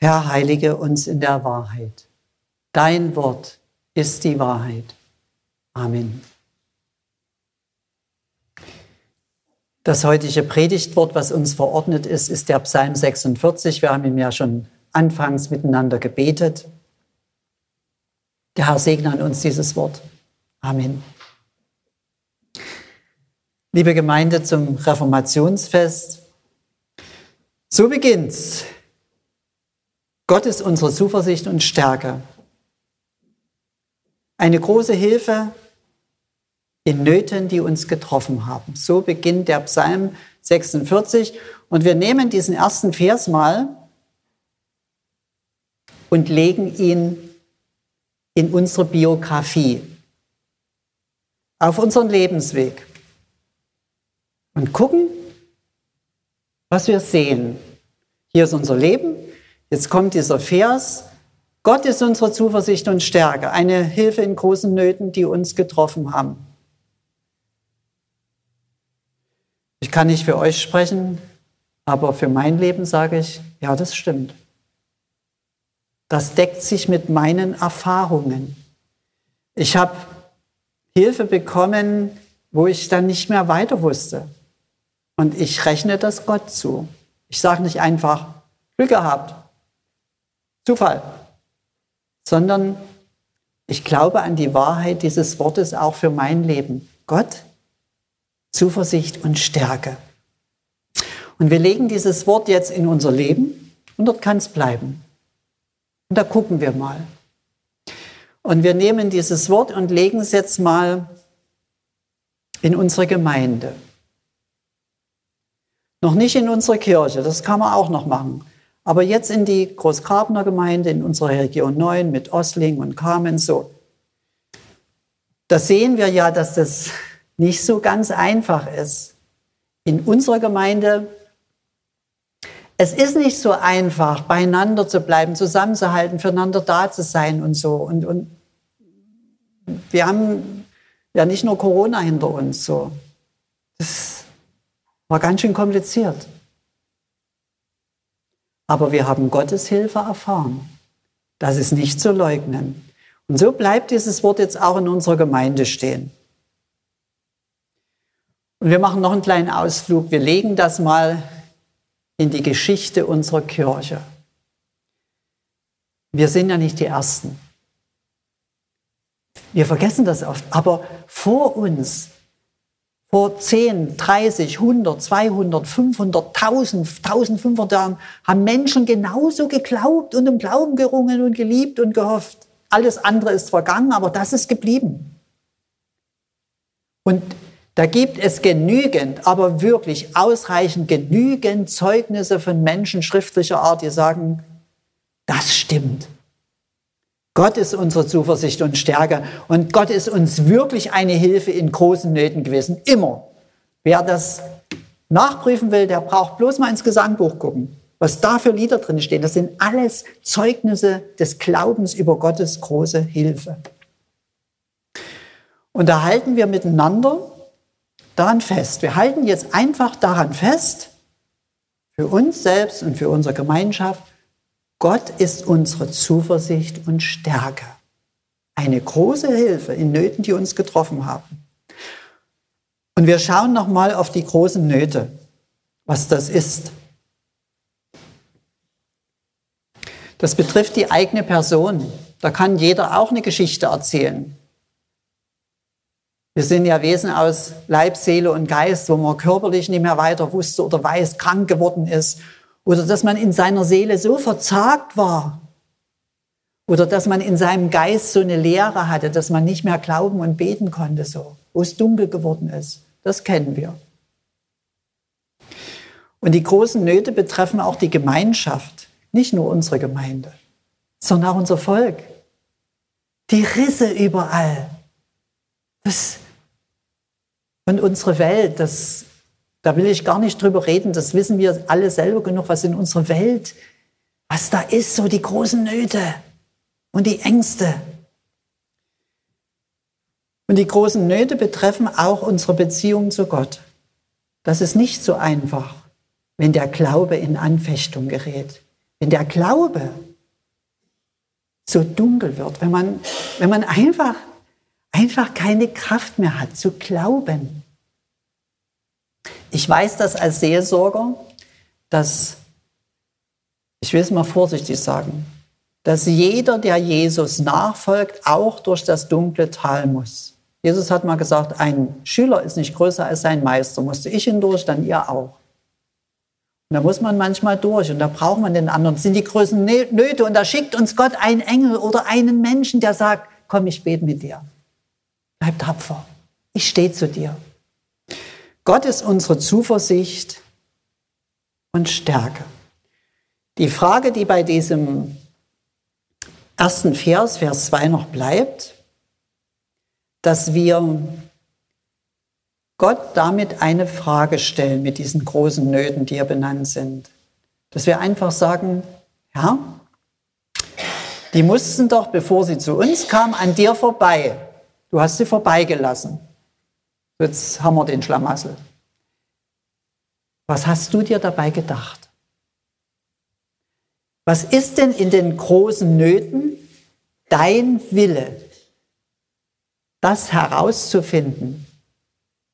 Herr, heilige uns in der Wahrheit. Dein Wort ist die Wahrheit. Amen. Das heutige Predigtwort, was uns verordnet ist, ist der Psalm 46. Wir haben ihn ja schon anfangs miteinander gebetet. Der Herr segne an uns dieses Wort. Amen. Liebe Gemeinde zum Reformationsfest, so beginnt's. Gott ist unsere Zuversicht und Stärke. Eine große Hilfe in Nöten, die uns getroffen haben. So beginnt der Psalm 46. Und wir nehmen diesen ersten Vers mal und legen ihn in unsere Biografie, auf unseren Lebensweg und gucken, was wir sehen. Hier ist unser Leben. Jetzt kommt dieser Vers. Gott ist unsere Zuversicht und Stärke, eine Hilfe in großen Nöten, die uns getroffen haben. Ich kann nicht für euch sprechen, aber für mein Leben sage ich, ja, das stimmt. Das deckt sich mit meinen Erfahrungen. Ich habe Hilfe bekommen, wo ich dann nicht mehr weiter wusste. Und ich rechne das Gott zu. Ich sage nicht einfach, Glück gehabt, Zufall, sondern ich glaube an die Wahrheit dieses Wortes auch für mein Leben. Gott, Zuversicht und Stärke. Und wir legen dieses Wort jetzt in unser Leben und dort kann es bleiben. Und da gucken wir mal. Und wir nehmen dieses Wort und legen es jetzt mal in unsere Gemeinde. Noch nicht in unsere Kirche, das kann man auch noch machen. Aber jetzt in die Großkarbener Gemeinde, in unserer Region 9 mit Osling und Carmen, so. Da sehen wir ja, dass das nicht so ganz einfach ist. In unserer Gemeinde, es ist nicht so einfach, beieinander zu bleiben, zusammenzuhalten, füreinander da zu sein und so. Und, und wir haben ja nicht nur Corona hinter uns, so. Das war ganz schön kompliziert. Aber wir haben Gottes Hilfe erfahren. Das ist nicht zu leugnen. Und so bleibt dieses Wort jetzt auch in unserer Gemeinde stehen. Und wir machen noch einen kleinen Ausflug. Wir legen das mal in die Geschichte unserer Kirche. Wir sind ja nicht die Ersten. Wir vergessen das oft. Aber vor uns vor 10, 30, 100, 200, 500, 1000, 1500 Jahren haben Menschen genauso geglaubt und im Glauben gerungen und geliebt und gehofft. Alles andere ist vergangen, aber das ist geblieben. Und da gibt es genügend, aber wirklich ausreichend genügend Zeugnisse von Menschen schriftlicher Art, die sagen, das stimmt. Gott ist unsere Zuversicht und Stärke und Gott ist uns wirklich eine Hilfe in großen Nöten gewesen. Immer. Wer das nachprüfen will, der braucht bloß mal ins Gesangbuch gucken. Was da für Lieder drin stehen, das sind alles Zeugnisse des Glaubens über Gottes große Hilfe. Und da halten wir miteinander daran fest. Wir halten jetzt einfach daran fest, für uns selbst und für unsere Gemeinschaft, Gott ist unsere Zuversicht und Stärke. Eine große Hilfe in Nöten, die uns getroffen haben. Und wir schauen nochmal auf die großen Nöte, was das ist. Das betrifft die eigene Person. Da kann jeder auch eine Geschichte erzählen. Wir sind ja Wesen aus Leib, Seele und Geist, wo man körperlich nicht mehr weiter wusste oder weiß, krank geworden ist oder dass man in seiner Seele so verzagt war. Oder dass man in seinem Geist so eine Leere hatte, dass man nicht mehr glauben und beten konnte, so, wo es dunkel geworden ist. Das kennen wir. Und die großen Nöte betreffen auch die Gemeinschaft, nicht nur unsere Gemeinde, sondern auch unser Volk. Die Risse überall. Das und unsere Welt, das da will ich gar nicht drüber reden, das wissen wir alle selber genug, was in unserer Welt, was da ist, so die großen Nöte und die Ängste. Und die großen Nöte betreffen auch unsere Beziehung zu Gott. Das ist nicht so einfach, wenn der Glaube in Anfechtung gerät. wenn der Glaube so dunkel wird, wenn man, wenn man einfach, einfach keine Kraft mehr hat zu glauben. Ich weiß das als Seelsorger, dass, ich will es mal vorsichtig sagen, dass jeder, der Jesus nachfolgt, auch durch das dunkle Tal muss. Jesus hat mal gesagt, ein Schüler ist nicht größer als sein Meister. Musste ich hindurch, dann ihr auch. Und da muss man manchmal durch und da braucht man den anderen. Das sind die größten Nöte und da schickt uns Gott einen Engel oder einen Menschen, der sagt, komm, ich bete mit dir. Bleib tapfer. Ich stehe zu dir. Gott ist unsere Zuversicht und Stärke. Die Frage, die bei diesem ersten Vers, Vers 2 noch bleibt, dass wir Gott damit eine Frage stellen mit diesen großen Nöten, die hier benannt sind. Dass wir einfach sagen, ja, die mussten doch, bevor sie zu uns kamen, an dir vorbei. Du hast sie vorbeigelassen. Jetzt haben wir den Schlamassel. Was hast du dir dabei gedacht? Was ist denn in den großen Nöten dein Wille? Das herauszufinden,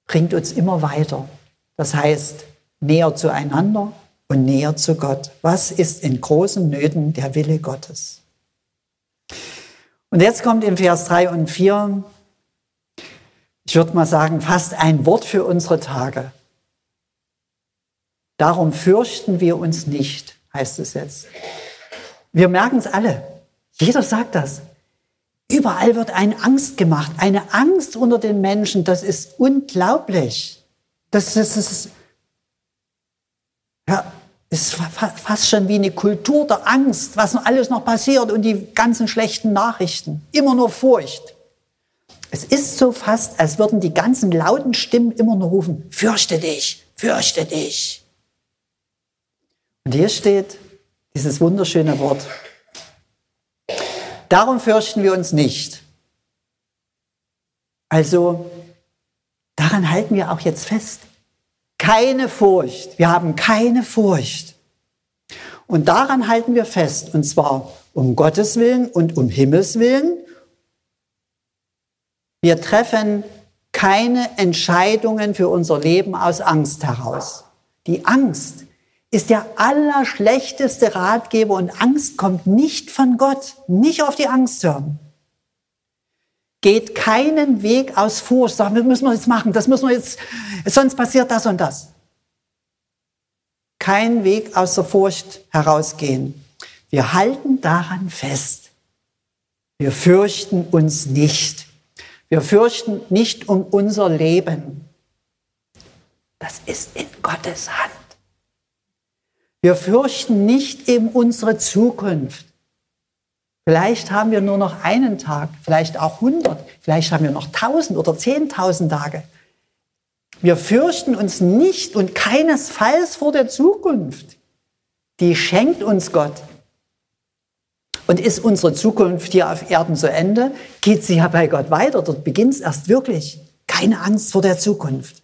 bringt uns immer weiter. Das heißt, näher zueinander und näher zu Gott. Was ist in großen Nöten der Wille Gottes? Und jetzt kommt in Vers 3 und 4, ich würde mal sagen, fast ein Wort für unsere Tage. Darum fürchten wir uns nicht, heißt es jetzt. Wir merken es alle. Jeder sagt das. Überall wird eine Angst gemacht, eine Angst unter den Menschen, das ist unglaublich. Das, das, das ist, ja, ist fast schon wie eine Kultur der Angst, was alles noch passiert und die ganzen schlechten Nachrichten. Immer nur Furcht. Es ist so fast, als würden die ganzen lauten Stimmen immer nur rufen, fürchte dich, fürchte dich. Und hier steht dieses wunderschöne Wort, Darum fürchten wir uns nicht. Also daran halten wir auch jetzt fest. Keine Furcht. Wir haben keine Furcht. Und daran halten wir fest. Und zwar um Gottes Willen und um Himmels Willen. Wir treffen keine Entscheidungen für unser Leben aus Angst heraus. Die Angst ist der allerschlechteste Ratgeber und Angst kommt nicht von Gott. Nicht auf die Angst hören. Geht keinen Weg aus Furcht. Sagen, das müssen wir jetzt machen, das müssen wir jetzt, sonst passiert das und das. Kein Weg aus der Furcht herausgehen. Wir halten daran fest. Wir fürchten uns nicht. Wir fürchten nicht um unser Leben. Das ist in Gottes Hand. Wir fürchten nicht eben unsere Zukunft. Vielleicht haben wir nur noch einen Tag, vielleicht auch hundert, vielleicht haben wir noch tausend oder zehntausend Tage. Wir fürchten uns nicht und keinesfalls vor der Zukunft. Die schenkt uns Gott. Und ist unsere Zukunft hier auf Erden zu Ende, geht sie ja bei Gott weiter. Dort beginnt es erst wirklich. Keine Angst vor der Zukunft.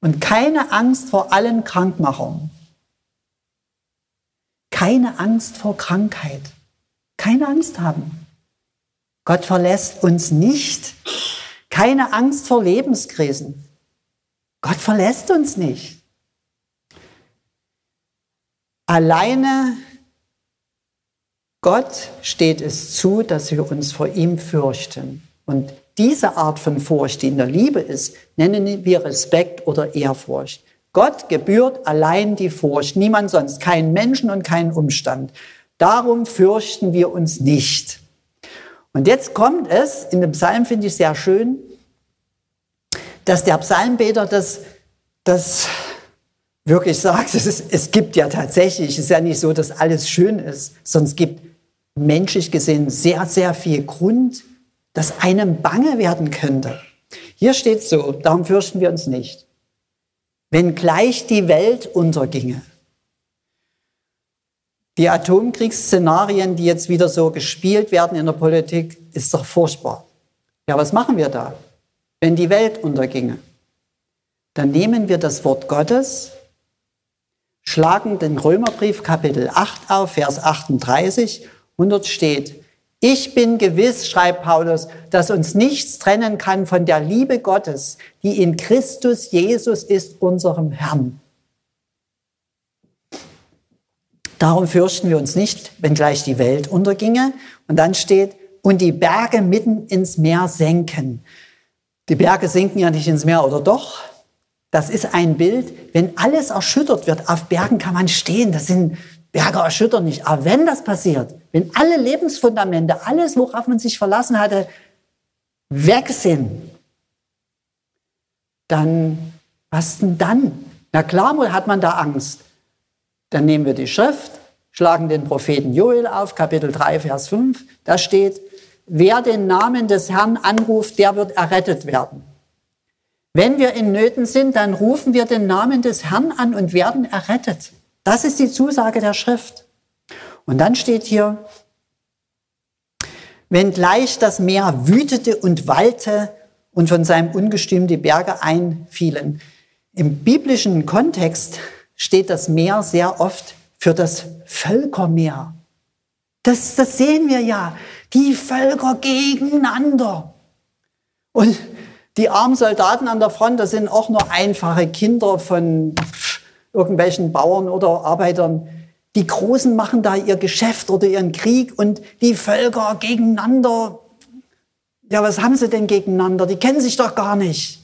Und keine Angst vor allen Krankmachungen keine Angst vor Krankheit. Keine Angst haben. Gott verlässt uns nicht. Keine Angst vor Lebenskrisen. Gott verlässt uns nicht. Alleine Gott steht es zu, dass wir uns vor ihm fürchten. Und diese Art von Furcht, die in der Liebe ist, nennen wir Respekt oder Ehrfurcht. Gott gebührt allein die Furcht, niemand sonst, kein Menschen und kein Umstand. Darum fürchten wir uns nicht. Und jetzt kommt es, in dem Psalm finde ich sehr schön, dass der Psalmbeter das, das wirklich sagt, es, ist, es gibt ja tatsächlich, es ist ja nicht so, dass alles schön ist, sondern es gibt menschlich gesehen sehr, sehr viel Grund, dass einem bange werden könnte. Hier steht so, darum fürchten wir uns nicht wenn gleich die Welt unterginge. Die Atomkriegsszenarien, die jetzt wieder so gespielt werden in der Politik, ist doch furchtbar. Ja, was machen wir da? Wenn die Welt unterginge, dann nehmen wir das Wort Gottes, schlagen den Römerbrief Kapitel 8 auf, Vers 38, und dort steht, ich bin gewiss, schreibt Paulus, dass uns nichts trennen kann von der Liebe Gottes, die in Christus Jesus ist, unserem Herrn. Darum fürchten wir uns nicht, wenn gleich die Welt unterginge. Und dann steht, und die Berge mitten ins Meer senken. Die Berge sinken ja nicht ins Meer, oder doch? Das ist ein Bild, wenn alles erschüttert wird. Auf Bergen kann man stehen. Das sind Berge erschüttern nicht. Aber wenn das passiert, wenn alle Lebensfundamente, alles, worauf man sich verlassen hatte, weg sind, dann, was denn dann? Na klar hat man da Angst. Dann nehmen wir die Schrift, schlagen den Propheten Joel auf, Kapitel 3, Vers 5. Da steht, wer den Namen des Herrn anruft, der wird errettet werden. Wenn wir in Nöten sind, dann rufen wir den Namen des Herrn an und werden errettet. Das ist die Zusage der Schrift. Und dann steht hier, wenn gleich das Meer wütete und wallte und von seinem Ungestüm die Berge einfielen. Im biblischen Kontext steht das Meer sehr oft für das Völkermeer. Das, das sehen wir ja. Die Völker gegeneinander. Und die armen Soldaten an der Front, das sind auch nur einfache Kinder von irgendwelchen Bauern oder Arbeitern. Die Großen machen da ihr Geschäft oder ihren Krieg und die Völker gegeneinander. Ja, was haben sie denn gegeneinander? Die kennen sich doch gar nicht.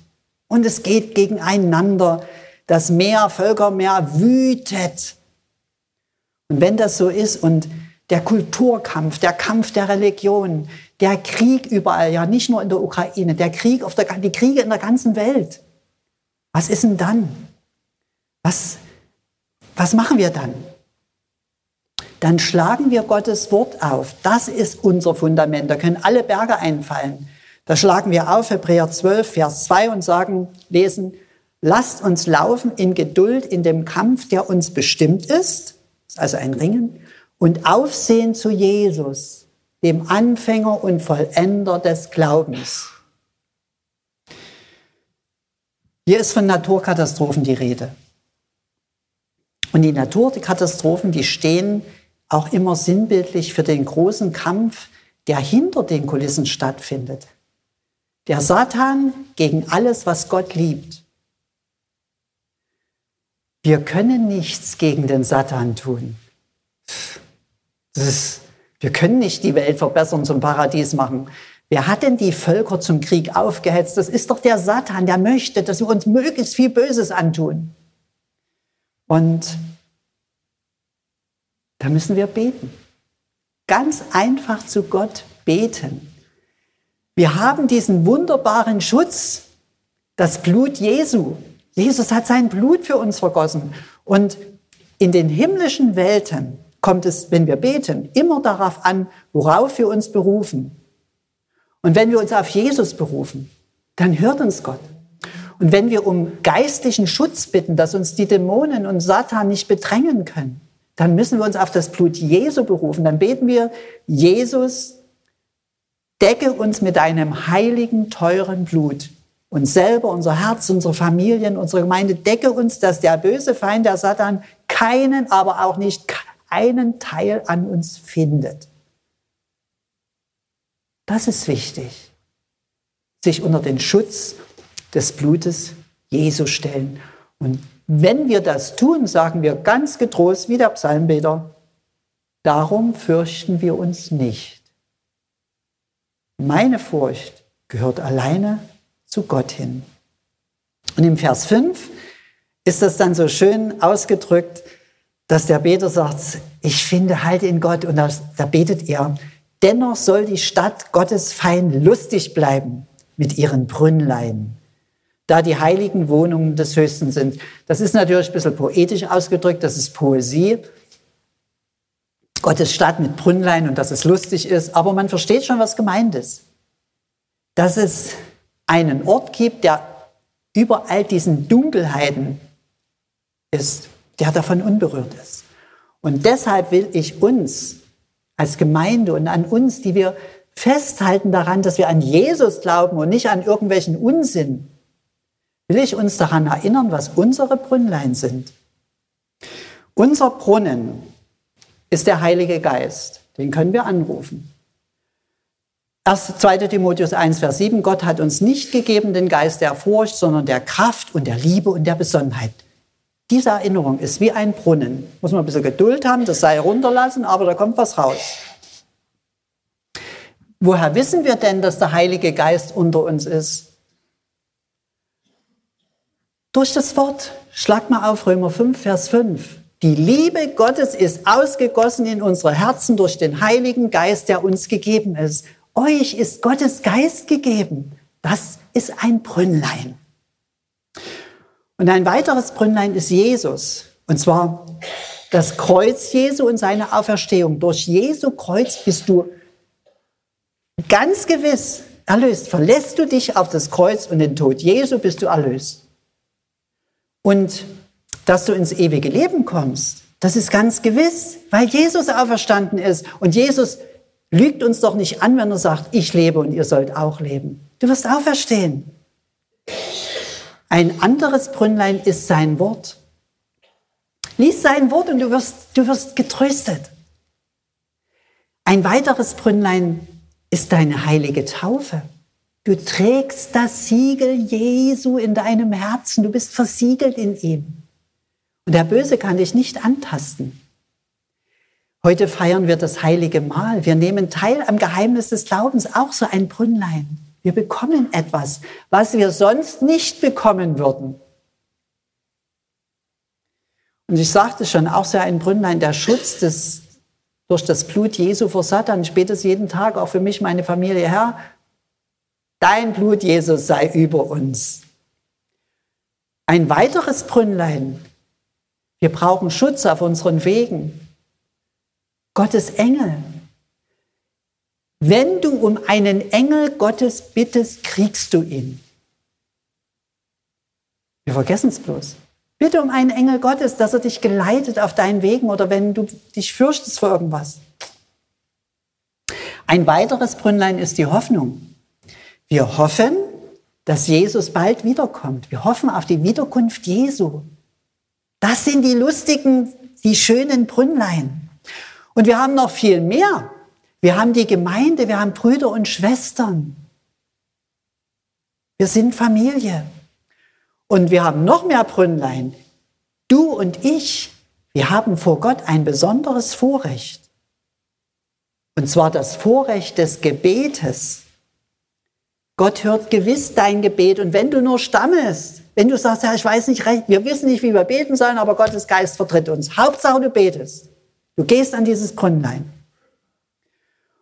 Und es geht gegeneinander. Das Meer, Völkermeer wütet. Und wenn das so ist und der Kulturkampf, der Kampf der Religion, der Krieg überall, ja nicht nur in der Ukraine, der Krieg auf der, die Kriege in der ganzen Welt. Was ist denn dann? Was, was machen wir dann? Dann schlagen wir Gottes Wort auf. Das ist unser Fundament. Da können alle Berge einfallen. Da schlagen wir auf Hebräer 12, Vers 2 und sagen, lesen, lasst uns laufen in Geduld in dem Kampf, der uns bestimmt ist. Das ist also ein Ringen. Und aufsehen zu Jesus, dem Anfänger und Vollender des Glaubens. Hier ist von Naturkatastrophen die Rede. Und die Naturkatastrophen, die stehen auch immer sinnbildlich für den großen Kampf, der hinter den Kulissen stattfindet. Der Satan gegen alles, was Gott liebt. Wir können nichts gegen den Satan tun. Ist, wir können nicht die Welt verbessern, zum Paradies machen. Wer hat denn die Völker zum Krieg aufgehetzt? Das ist doch der Satan, der möchte, dass wir uns möglichst viel Böses antun. Und da müssen wir beten. Ganz einfach zu Gott beten. Wir haben diesen wunderbaren Schutz, das Blut Jesu. Jesus hat sein Blut für uns vergossen. Und in den himmlischen Welten kommt es, wenn wir beten, immer darauf an, worauf wir uns berufen. Und wenn wir uns auf Jesus berufen, dann hört uns Gott. Und wenn wir um geistlichen Schutz bitten, dass uns die Dämonen und Satan nicht bedrängen können, dann müssen wir uns auf das Blut Jesu berufen. Dann beten wir, Jesus, decke uns mit deinem heiligen, teuren Blut. Uns selber, unser Herz, unsere Familien, unsere Gemeinde, decke uns, dass der böse Feind, der Satan, keinen, aber auch nicht einen Teil an uns findet. Das ist wichtig. Sich unter den Schutz des Blutes Jesu stellen. Und wenn wir das tun, sagen wir ganz getrost wie der Psalmbeter, darum fürchten wir uns nicht. Meine Furcht gehört alleine zu Gott hin. Und im Vers 5 ist das dann so schön ausgedrückt, dass der Beter sagt, ich finde halt in Gott und da, betet er, dennoch soll die Stadt Gottes fein lustig bleiben mit ihren Brünnlein da die heiligen Wohnungen des Höchsten sind. Das ist natürlich ein bisschen poetisch ausgedrückt, das ist Poesie. Gottes Stadt mit Brünnlein und dass es lustig ist, aber man versteht schon, was gemeint ist. Dass es einen Ort gibt, der über all diesen Dunkelheiten ist, der davon unberührt ist. Und deshalb will ich uns als Gemeinde und an uns, die wir festhalten daran, dass wir an Jesus glauben und nicht an irgendwelchen Unsinn, will ich uns daran erinnern, was unsere Brünnlein sind. Unser Brunnen ist der Heilige Geist. Den können wir anrufen. 1. 2. Timotheus 1, Vers 7. Gott hat uns nicht gegeben den Geist der Furcht, sondern der Kraft und der Liebe und der Besonnenheit. Diese Erinnerung ist wie ein Brunnen. Muss man ein bisschen Geduld haben, das sei runterlassen, aber da kommt was raus. Woher wissen wir denn, dass der Heilige Geist unter uns ist? Durch das Wort. Schlag mal auf Römer 5, Vers 5. Die Liebe Gottes ist ausgegossen in unsere Herzen durch den Heiligen Geist, der uns gegeben ist. Euch ist Gottes Geist gegeben. Das ist ein Brünnlein. Und ein weiteres Brünnlein ist Jesus. Und zwar das Kreuz Jesu und seine Auferstehung. Durch Jesu Kreuz bist du ganz gewiss erlöst. Verlässt du dich auf das Kreuz und den Tod Jesu, bist du erlöst. Und dass du ins ewige Leben kommst, das ist ganz gewiss, weil Jesus auferstanden ist. Und Jesus lügt uns doch nicht an, wenn er sagt, ich lebe und ihr sollt auch leben. Du wirst auferstehen. Ein anderes Brünnlein ist sein Wort. Lies sein Wort und du wirst, du wirst getröstet. Ein weiteres Brünnlein ist deine heilige Taufe. Du trägst das Siegel Jesu in deinem Herzen. Du bist versiegelt in ihm. Und der Böse kann dich nicht antasten. Heute feiern wir das heilige Mahl. Wir nehmen teil am Geheimnis des Glaubens, auch so ein Brünnlein. Wir bekommen etwas, was wir sonst nicht bekommen würden. Und ich sagte schon, auch so ein Brünnlein, der Schutz des, durch das Blut Jesu vor Satan, es jeden Tag, auch für mich, meine Familie, Herr, dein Blut, Jesus, sei über uns. Ein weiteres Brünnlein, wir brauchen Schutz auf unseren Wegen. Gottes Engel, wenn du um einen Engel Gottes bittest, kriegst du ihn. Wir vergessen es bloß. Bitte um einen Engel Gottes, dass er dich geleitet auf deinen Wegen oder wenn du dich fürchtest vor irgendwas. Ein weiteres Brünnlein ist die Hoffnung. Wir hoffen, dass Jesus bald wiederkommt. Wir hoffen auf die Wiederkunft Jesu. Das sind die lustigen, die schönen Brünnlein. Und wir haben noch viel mehr. Wir haben die Gemeinde, wir haben Brüder und Schwestern. Wir sind Familie. Und wir haben noch mehr Brünnlein. Du und ich, wir haben vor Gott ein besonderes Vorrecht. Und zwar das Vorrecht des Gebetes. Gott hört gewiss dein Gebet. Und wenn du nur stammelst, wenn du sagst, ja, ich weiß nicht recht, wir wissen nicht, wie wir beten sollen, aber Gottes Geist vertritt uns. Hauptsache, du betest. Du gehst an dieses Brünnlein.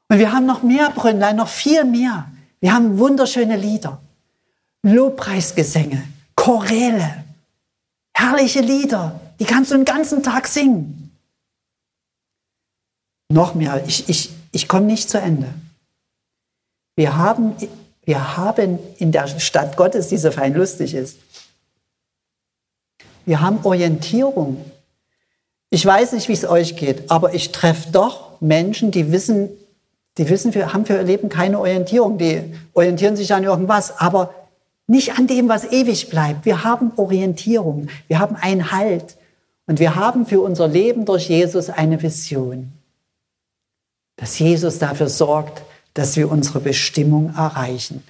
Und wir haben noch mehr Brünnlein, noch viel mehr. Wir haben wunderschöne Lieder, Lobpreisgesänge, Choräle, herrliche Lieder, die kannst du den ganzen Tag singen. Noch mehr, ich, ich, ich komme nicht zu Ende. Wir haben, wir haben in der Stadt Gottes, die so fein lustig ist, wir haben Orientierung. Ich weiß nicht, wie es euch geht, aber ich treffe doch Menschen, die wissen, die wissen, wir haben für ihr Leben keine Orientierung. Die orientieren sich an irgendwas, aber nicht an dem, was ewig bleibt. Wir haben Orientierung. Wir haben einen Halt. Und wir haben für unser Leben durch Jesus eine Vision. Dass Jesus dafür sorgt, dass wir unsere Bestimmung erreichen.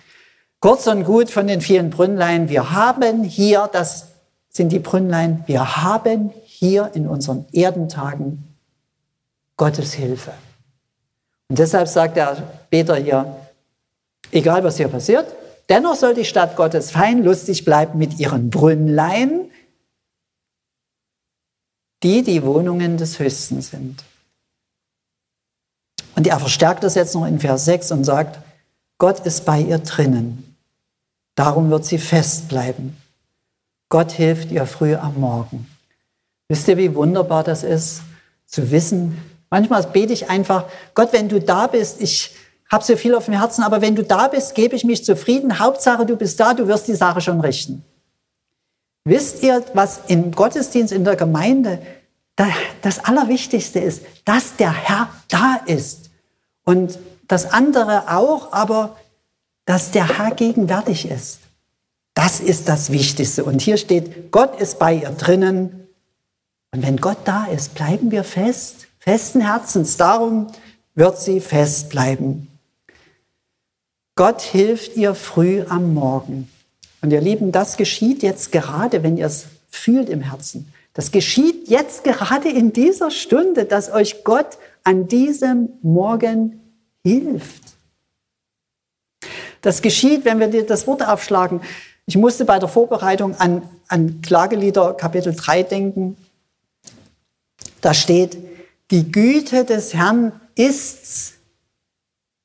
Kurz und gut von den vielen Brünnlein. Wir haben hier, das sind die Brünnlein, wir haben hier in unseren Erdentagen Gottes Hilfe. Und deshalb sagt der Peter hier, egal was hier passiert, dennoch soll die Stadt Gottes fein lustig bleiben mit ihren Brünnlein, die die Wohnungen des Höchsten sind. Und er verstärkt das jetzt noch in Vers 6 und sagt, Gott ist bei ihr drinnen. Darum wird sie fest bleiben. Gott hilft ihr früh am Morgen. Wisst ihr, wie wunderbar das ist, zu wissen, Manchmal bete ich einfach, Gott, wenn du da bist, ich habe so viel auf dem Herzen, aber wenn du da bist, gebe ich mich zufrieden. Hauptsache, du bist da, du wirst die Sache schon richten. Wisst ihr, was im Gottesdienst in der Gemeinde das Allerwichtigste ist, dass der Herr da ist. Und das andere auch, aber dass der Herr gegenwärtig ist. Das ist das Wichtigste. Und hier steht, Gott ist bei ihr drinnen Und wenn Gott da ist, bleiben wir fest, festen Herzens. Darum wird sie fest bleiben. Gott hilft ihr früh am Morgen. Und ihr Lieben, das geschieht jetzt gerade, wenn ihr es fühlt im Herzen. Das geschieht jetzt gerade in dieser Stunde, dass euch Gott an diesem Morgen hilft. Das geschieht, wenn wir das Wort aufschlagen. Ich musste bei der Vorbereitung an, an Klagelieder Kapitel 3 denken. Da steht, die Güte des Herrn ist's,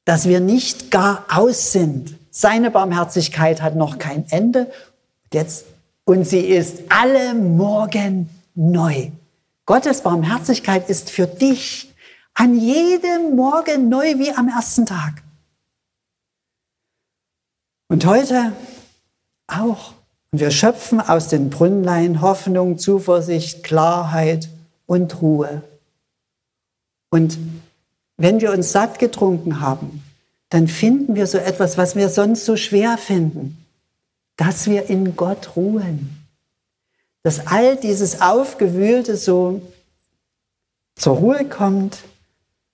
dass wir nicht gar aus sind. Seine Barmherzigkeit hat noch kein Ende. Jetzt, und sie ist alle Morgen neu. Gottes Barmherzigkeit ist für dich an jedem Morgen neu wie am ersten Tag. Und heute auch. Und wir schöpfen aus den Brünnlein Hoffnung, Zuversicht, Klarheit und Ruhe. Und wenn wir uns satt getrunken haben, dann finden wir so etwas, was wir sonst so schwer finden, dass wir in Gott ruhen dass all dieses Aufgewühlte so zur Ruhe kommt.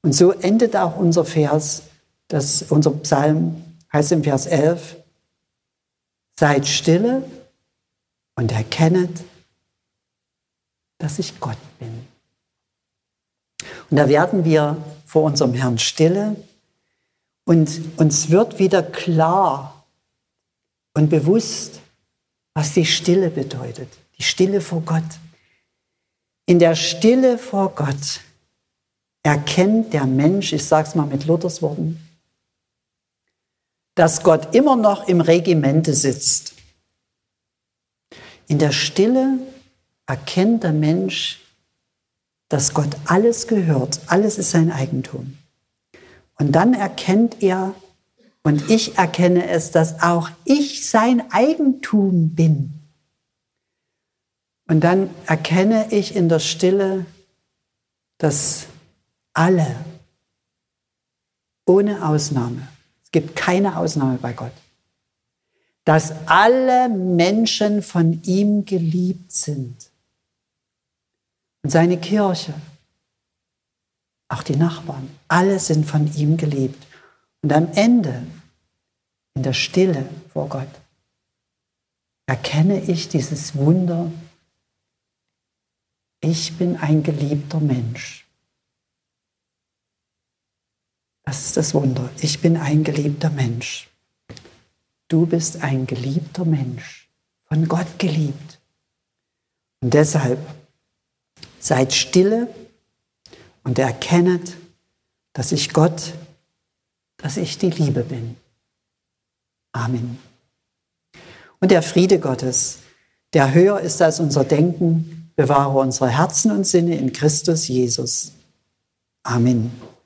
Und so endet auch unser Vers, das, unser Psalm heißt im Vers 11, Seid stille und erkennet, dass ich Gott bin. Und da werden wir vor unserem Herrn stille und uns wird wieder klar und bewusst, was die Stille bedeutet. Die Stille vor Gott. In der Stille vor Gott erkennt der Mensch, ich sage es mal mit Luthers Worten, dass Gott immer noch im Regimente sitzt. In der Stille erkennt der Mensch, dass Gott alles gehört, alles ist sein Eigentum. Und dann erkennt er, und ich erkenne es, dass auch ich sein Eigentum bin. Und dann erkenne ich in der Stille, dass alle, ohne Ausnahme, es gibt keine Ausnahme bei Gott, dass alle Menschen von ihm geliebt sind. Und seine Kirche, auch die Nachbarn, alle sind von ihm geliebt. Und am Ende, in der Stille vor Gott, erkenne ich dieses Wunder ich bin ein geliebter Mensch. Das ist das Wunder. Ich bin ein geliebter Mensch. Du bist ein geliebter Mensch, von Gott geliebt. Und deshalb seid stille und erkennet, dass ich Gott, dass ich die Liebe bin. Amen. Und der Friede Gottes, der höher ist als unser Denken, Bewahre unsere Herzen und Sinne in Christus Jesus. Amen.